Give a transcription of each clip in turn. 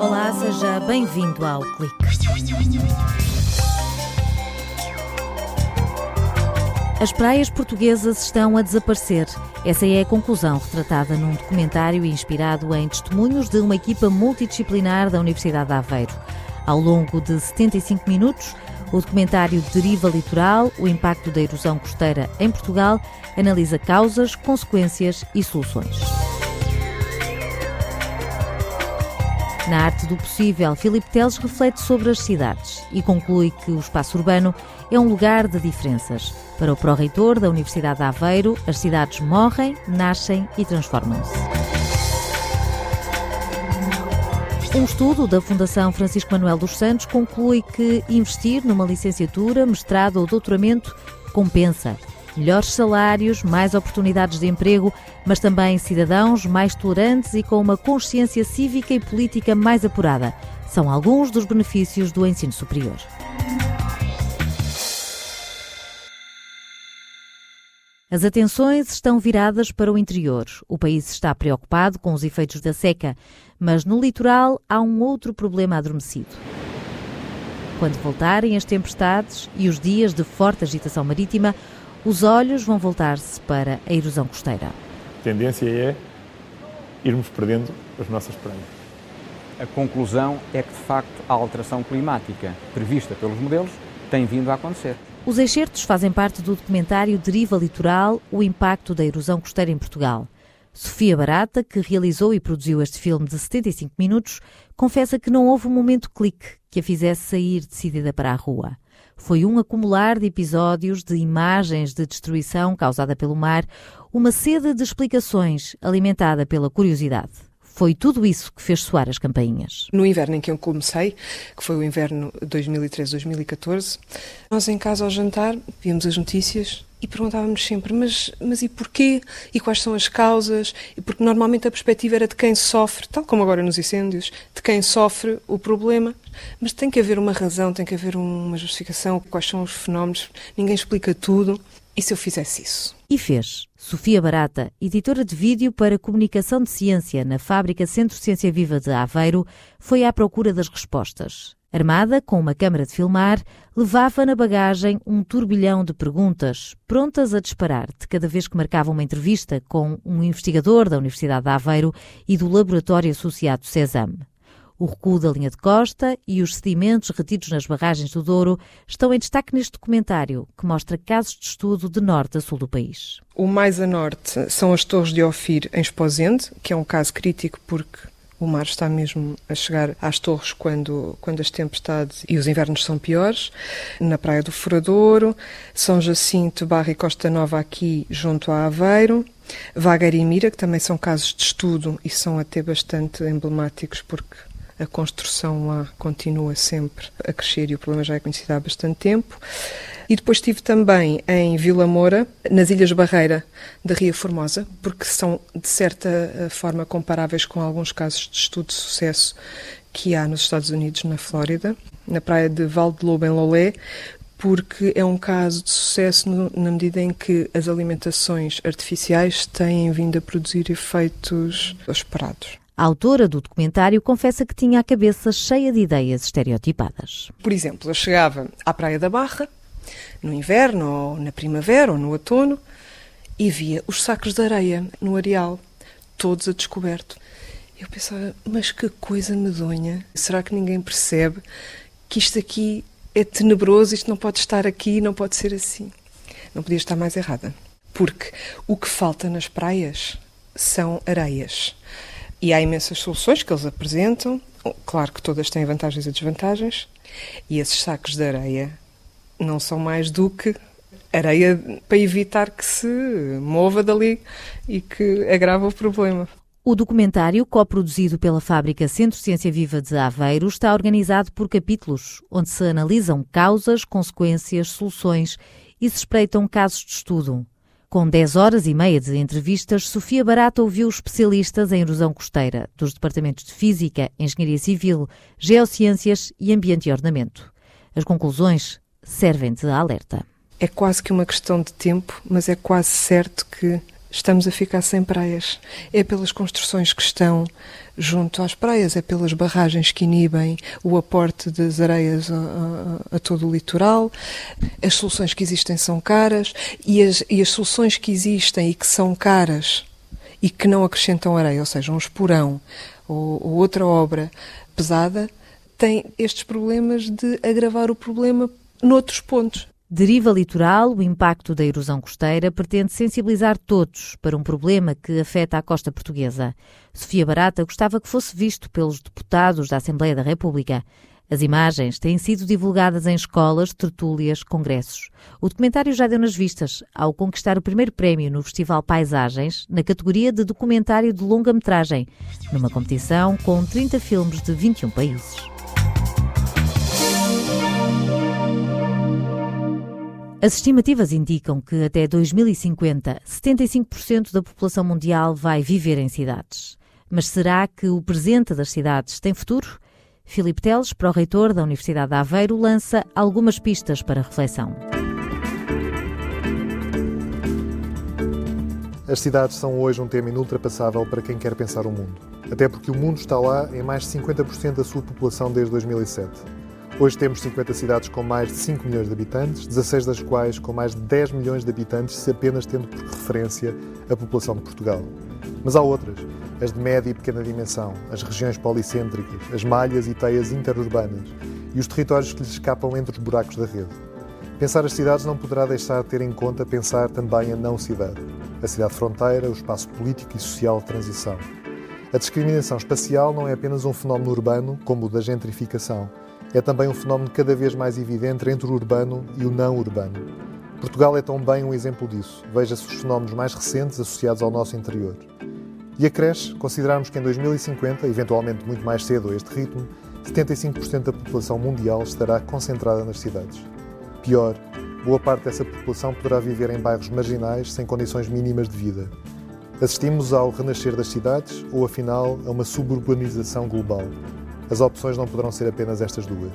Olá, seja bem-vindo ao Clique. As praias portuguesas estão a desaparecer. Essa é a conclusão retratada num documentário inspirado em testemunhos de uma equipa multidisciplinar da Universidade de Aveiro. Ao longo de 75 minutos, o documentário Deriva Litoral, o impacto da erosão costeira em Portugal, analisa causas, consequências e soluções. Na arte do possível, Filipe Teles reflete sobre as cidades e conclui que o espaço urbano é um lugar de diferenças. Para o pró-reitor da Universidade de Aveiro, as cidades morrem, nascem e transformam-se. Um estudo da Fundação Francisco Manuel dos Santos conclui que investir numa licenciatura, mestrado ou doutoramento compensa. Melhores salários, mais oportunidades de emprego, mas também cidadãos mais tolerantes e com uma consciência cívica e política mais apurada. São alguns dos benefícios do ensino superior. As atenções estão viradas para o interior. O país está preocupado com os efeitos da seca, mas no litoral há um outro problema adormecido. Quando voltarem as tempestades e os dias de forte agitação marítima, os olhos vão voltar-se para a erosão costeira. A tendência é irmos perdendo as nossas praias. A conclusão é que, de facto, a alteração climática prevista pelos modelos tem vindo a acontecer. Os excertos fazem parte do documentário Deriva Litoral, o impacto da erosão costeira em Portugal. Sofia Barata, que realizou e produziu este filme de 75 minutos, confessa que não houve um momento clique que a fizesse sair decidida para a rua. Foi um acumular de episódios, de imagens de destruição causada pelo mar, uma sede de explicações alimentada pela curiosidade. Foi tudo isso que fez soar as campainhas. No inverno em que eu comecei, que foi o inverno 2013-2014, nós em casa ao jantar víamos as notícias e perguntávamos sempre, mas, mas e porquê? E quais são as causas? E porque normalmente a perspectiva era de quem sofre, tal como agora nos incêndios, de quem sofre o problema. Mas tem que haver uma razão, tem que haver uma justificação, quais são os fenómenos, ninguém explica tudo. E se eu fizesse isso? E fez. Sofia Barata, editora de vídeo para comunicação de ciência na fábrica Centro Ciência Viva de Aveiro, foi à procura das respostas. Armada com uma câmara de filmar, levava na bagagem um turbilhão de perguntas, prontas a disparar de cada vez que marcava uma entrevista com um investigador da Universidade de Aveiro e do Laboratório Associado Cesame. O recuo da linha de costa e os sedimentos retidos nas barragens do Douro estão em destaque neste documentário, que mostra casos de estudo de norte a sul do país. O mais a norte são as torres de Ofir em Esposende, que é um caso crítico porque o mar está mesmo a chegar às torres quando, quando as tempestades e os invernos são piores. Na Praia do Furadouro, São Jacinto, Barra e Costa Nova aqui junto a Aveiro. Vagar e Mira, que também são casos de estudo e são até bastante emblemáticos porque a construção lá continua sempre a crescer e o problema já é conhecido há bastante tempo. E depois estive também em Vila Moura, nas Ilhas Barreira da Ria Formosa, porque são de certa eh, forma comparáveis com alguns casos de estudo de sucesso que há nos Estados Unidos, na Flórida, na praia de Val de Lobo, em Lolé, porque é um caso de sucesso no, na medida em que as alimentações artificiais têm vindo a produzir efeitos esperados. A autora do documentário confessa que tinha a cabeça cheia de ideias estereotipadas. Por exemplo, eu chegava à Praia da Barra, no inverno, ou na primavera, ou no outono, e via os sacos de areia no areal, todos a descoberto. Eu pensava, mas que coisa medonha. Será que ninguém percebe que isto aqui é tenebroso, isto não pode estar aqui, não pode ser assim? Não podia estar mais errada. Porque o que falta nas praias são areias. E há imensas soluções que eles apresentam, claro que todas têm vantagens e desvantagens, e esses sacos de areia não são mais do que areia para evitar que se mova dali e que agrava o problema. O documentário, coproduzido pela fábrica Centro Ciência Viva de Aveiro, está organizado por capítulos, onde se analisam causas, consequências, soluções e se espreitam casos de estudo. Com 10 horas e meia de entrevistas, Sofia Barata ouviu especialistas em erosão costeira, dos departamentos de Física, Engenharia Civil, Geociências e Ambiente e Ornamento. As conclusões servem de alerta. É quase que uma questão de tempo, mas é quase certo que estamos a ficar sem praias. É pelas construções que estão junto às praias, é pelas barragens que inibem o aporte das areias a, a, a todo o litoral. As soluções que existem são caras e as, e as soluções que existem e que são caras e que não acrescentam areia, ou seja, um esporão ou, ou outra obra pesada, têm estes problemas de agravar o problema noutros pontos. Deriva litoral, o impacto da erosão costeira pretende sensibilizar todos para um problema que afeta a costa portuguesa. Sofia Barata gostava que fosse visto pelos deputados da Assembleia da República. As imagens têm sido divulgadas em escolas, tertúlias, congressos. O documentário já deu nas vistas ao conquistar o primeiro prémio no Festival Paisagens, na categoria de documentário de longa-metragem, numa competição com 30 filmes de 21 países. As estimativas indicam que até 2050, 75% da população mundial vai viver em cidades. Mas será que o presente das cidades tem futuro? Filipe Teles, pró-reitor da Universidade de Aveiro, lança algumas pistas para reflexão. As cidades são hoje um tema inultrapassável para quem quer pensar o mundo. Até porque o mundo está lá em mais de 50% da sua população desde 2007. Hoje temos 50 cidades com mais de 5 milhões de habitantes, 16 das quais com mais de 10 milhões de habitantes, se apenas tendo por referência a população de Portugal. Mas há outras, as de média e pequena dimensão, as regiões policêntricas, as malhas e teias interurbanas e os territórios que lhes escapam entre os buracos da rede. Pensar as cidades não poderá deixar de ter em conta pensar também a não-cidade, a cidade-fronteira, o espaço político e social de transição. A discriminação espacial não é apenas um fenómeno urbano, como o da gentrificação é também um fenómeno cada vez mais evidente entre o urbano e o não urbano. Portugal é também um exemplo disso. Veja-se os fenómenos mais recentes associados ao nosso interior. E acresce considerarmos que em 2050, eventualmente muito mais cedo a este ritmo, 75% da população mundial estará concentrada nas cidades. Pior, boa parte dessa população poderá viver em bairros marginais sem condições mínimas de vida. Assistimos ao renascer das cidades ou, afinal, a uma suburbanização global. As opções não poderão ser apenas estas duas.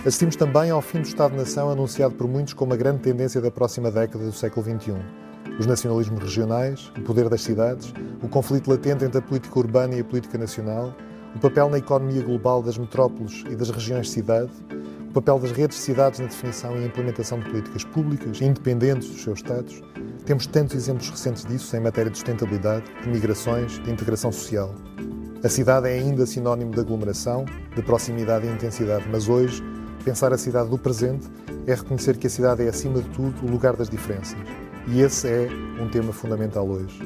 Assistimos também ao fim do Estado-nação anunciado por muitos como a grande tendência da próxima década do século XXI. Os nacionalismos regionais, o poder das cidades, o conflito latente entre a política urbana e a política nacional, o papel na economia global das metrópoles e das regiões-cidade, o papel das redes de cidades na definição e implementação de políticas públicas, independentes dos seus Estados. Temos tantos exemplos recentes disso em matéria de sustentabilidade, de migrações, de integração social. A cidade é ainda sinónimo de aglomeração, de proximidade e intensidade, mas hoje, pensar a cidade do presente é reconhecer que a cidade é, acima de tudo, o lugar das diferenças. E esse é um tema fundamental hoje.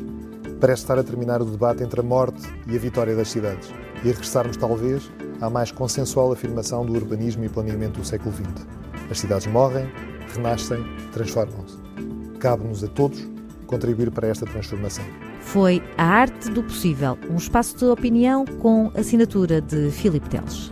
Parece estar a terminar o debate entre a morte e a vitória das cidades e regressarmos, talvez, à mais consensual afirmação do urbanismo e planeamento do século XX. As cidades morrem, renascem, transformam-se. Cabe-nos a todos contribuir para esta transformação foi A Arte do Possível, um espaço de opinião com assinatura de Filipe Teles.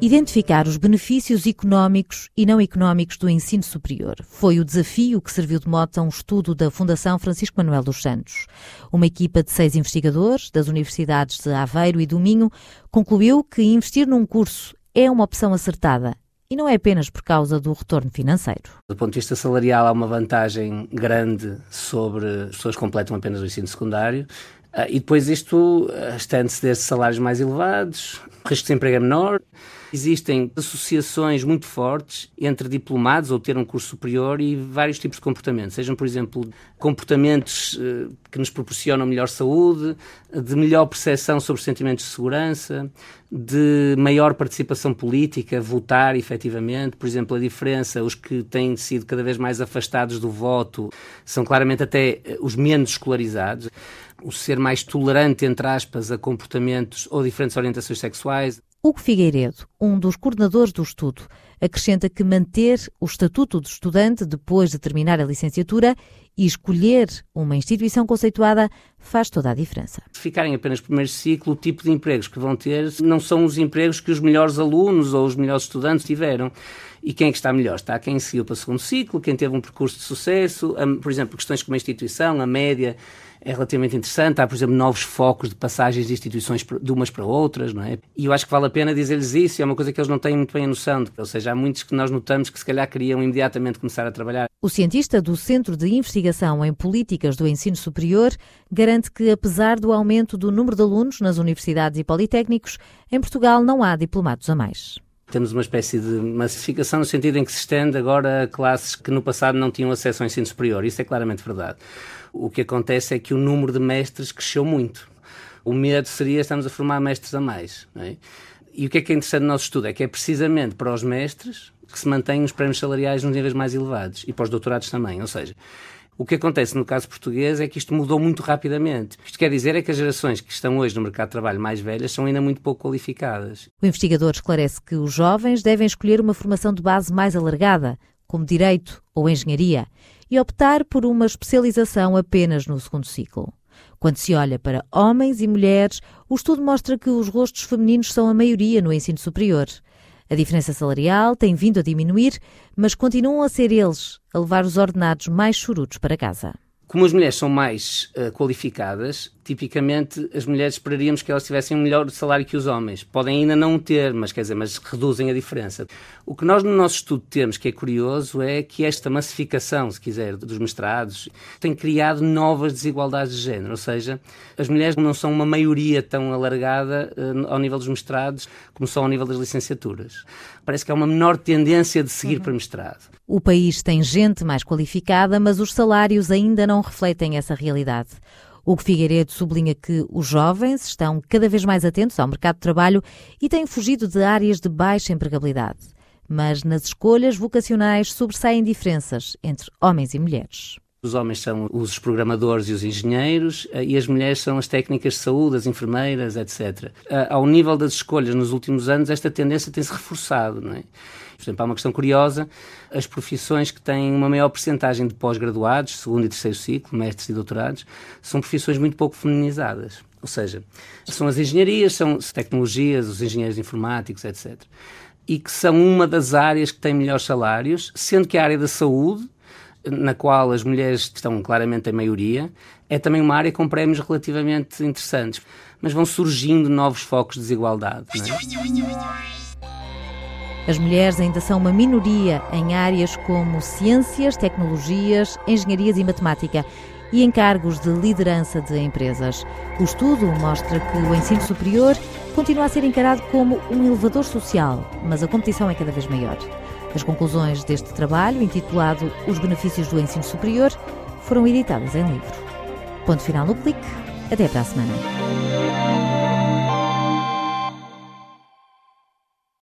Identificar os benefícios económicos e não económicos do ensino superior foi o desafio que serviu de mote a um estudo da Fundação Francisco Manuel dos Santos. Uma equipa de seis investigadores das universidades de Aveiro e do Minho concluiu que investir num curso é uma opção acertada e não é apenas por causa do retorno financeiro. Do ponto de vista salarial, há uma vantagem grande sobre as pessoas que completam apenas o ensino secundário. Ah, e depois isto estende-se desde salários mais elevados, risco de desemprego é menor. Existem associações muito fortes entre diplomados ou ter um curso superior e vários tipos de comportamentos. Sejam, por exemplo, comportamentos eh, que nos proporcionam melhor saúde, de melhor percepção sobre sentimentos de segurança, de maior participação política, votar efetivamente. Por exemplo, a diferença, os que têm sido cada vez mais afastados do voto são claramente até eh, os menos escolarizados o ser mais tolerante, entre aspas, a comportamentos ou diferentes orientações sexuais. Hugo Figueiredo, um dos coordenadores do estudo, acrescenta que manter o estatuto de estudante depois de terminar a licenciatura e escolher uma instituição conceituada faz toda a diferença. Se ficarem apenas primeiro ciclo, o tipo de empregos que vão ter não são os empregos que os melhores alunos ou os melhores estudantes tiveram. E quem é que está melhor? Está quem seguiu para o segundo ciclo, quem teve um percurso de sucesso, por exemplo, questões como a instituição, a média, é relativamente interessante. Há, por exemplo, novos focos de passagens de instituições de umas para outras, não é? E eu acho que vale a pena dizer-lhes isso, é uma coisa que eles não têm muito bem a noção. De, ou seja, há muitos que nós notamos que se calhar queriam imediatamente começar a trabalhar. O cientista do Centro de Investigação em Políticas do Ensino Superior garante que, apesar do aumento do número de alunos nas universidades e politécnicos, em Portugal não há diplomados a mais. Temos uma espécie de massificação no sentido em que se estende agora a classes que no passado não tinham acesso ao ensino superior. Isso é claramente verdade. O que acontece é que o número de mestres cresceu muito. O medo seria estamos a formar mestres a mais. É? E o que é que é interessante no nosso estudo? É que é precisamente para os mestres que se mantêm os prémios salariais nos níveis mais elevados e para os doutorados também. Ou seja, o que acontece no caso português é que isto mudou muito rapidamente. Isto quer dizer é que as gerações que estão hoje no mercado de trabalho mais velhas são ainda muito pouco qualificadas. O investigador esclarece que os jovens devem escolher uma formação de base mais alargada, como direito ou engenharia, e optar por uma especialização apenas no segundo ciclo. Quando se olha para homens e mulheres, o estudo mostra que os rostos femininos são a maioria no ensino superior. A diferença salarial tem vindo a diminuir, mas continuam a ser eles a levar os ordenados mais chorutos para casa. Como as mulheres são mais uh, qualificadas, tipicamente as mulheres esperaríamos que elas tivessem um melhor salário que os homens. Podem ainda não ter, mas quer dizer, mas reduzem a diferença. O que nós no nosso estudo temos que é curioso é que esta massificação, se quiser, dos mestrados tem criado novas desigualdades de género, ou seja, as mulheres não são uma maioria tão alargada uh, ao nível dos mestrados como são ao nível das licenciaturas. Parece que há uma menor tendência de seguir uhum. para mestrado. O país tem gente mais qualificada, mas os salários ainda não refletem essa realidade. Hugo Figueiredo sublinha que os jovens estão cada vez mais atentos ao mercado de trabalho e têm fugido de áreas de baixa empregabilidade. Mas nas escolhas vocacionais sobressaem diferenças entre homens e mulheres. Os homens são os programadores e os engenheiros eh, e as mulheres são as técnicas de saúde, as enfermeiras, etc. Eh, ao nível das escolhas nos últimos anos, esta tendência tem-se reforçado. Não é? Por exemplo, há uma questão curiosa: as profissões que têm uma maior percentagem de pós-graduados, segundo e terceiro ciclo, mestres e doutorados, são profissões muito pouco feminizadas. Ou seja, são as engenharias, são as tecnologias, os engenheiros informáticos, etc. E que são uma das áreas que têm melhores salários, sendo que a área da saúde, na qual as mulheres estão claramente em maioria, é também uma área com prémios relativamente interessantes. Mas vão surgindo novos focos de desigualdade. Não é? As mulheres ainda são uma minoria em áreas como ciências, tecnologias, engenharias e matemática e em cargos de liderança de empresas. O estudo mostra que o ensino superior continua a ser encarado como um elevador social, mas a competição é cada vez maior. As conclusões deste trabalho, intitulado Os Benefícios do Ensino Superior, foram editadas em livro. Ponto final no clique. Até para a semana.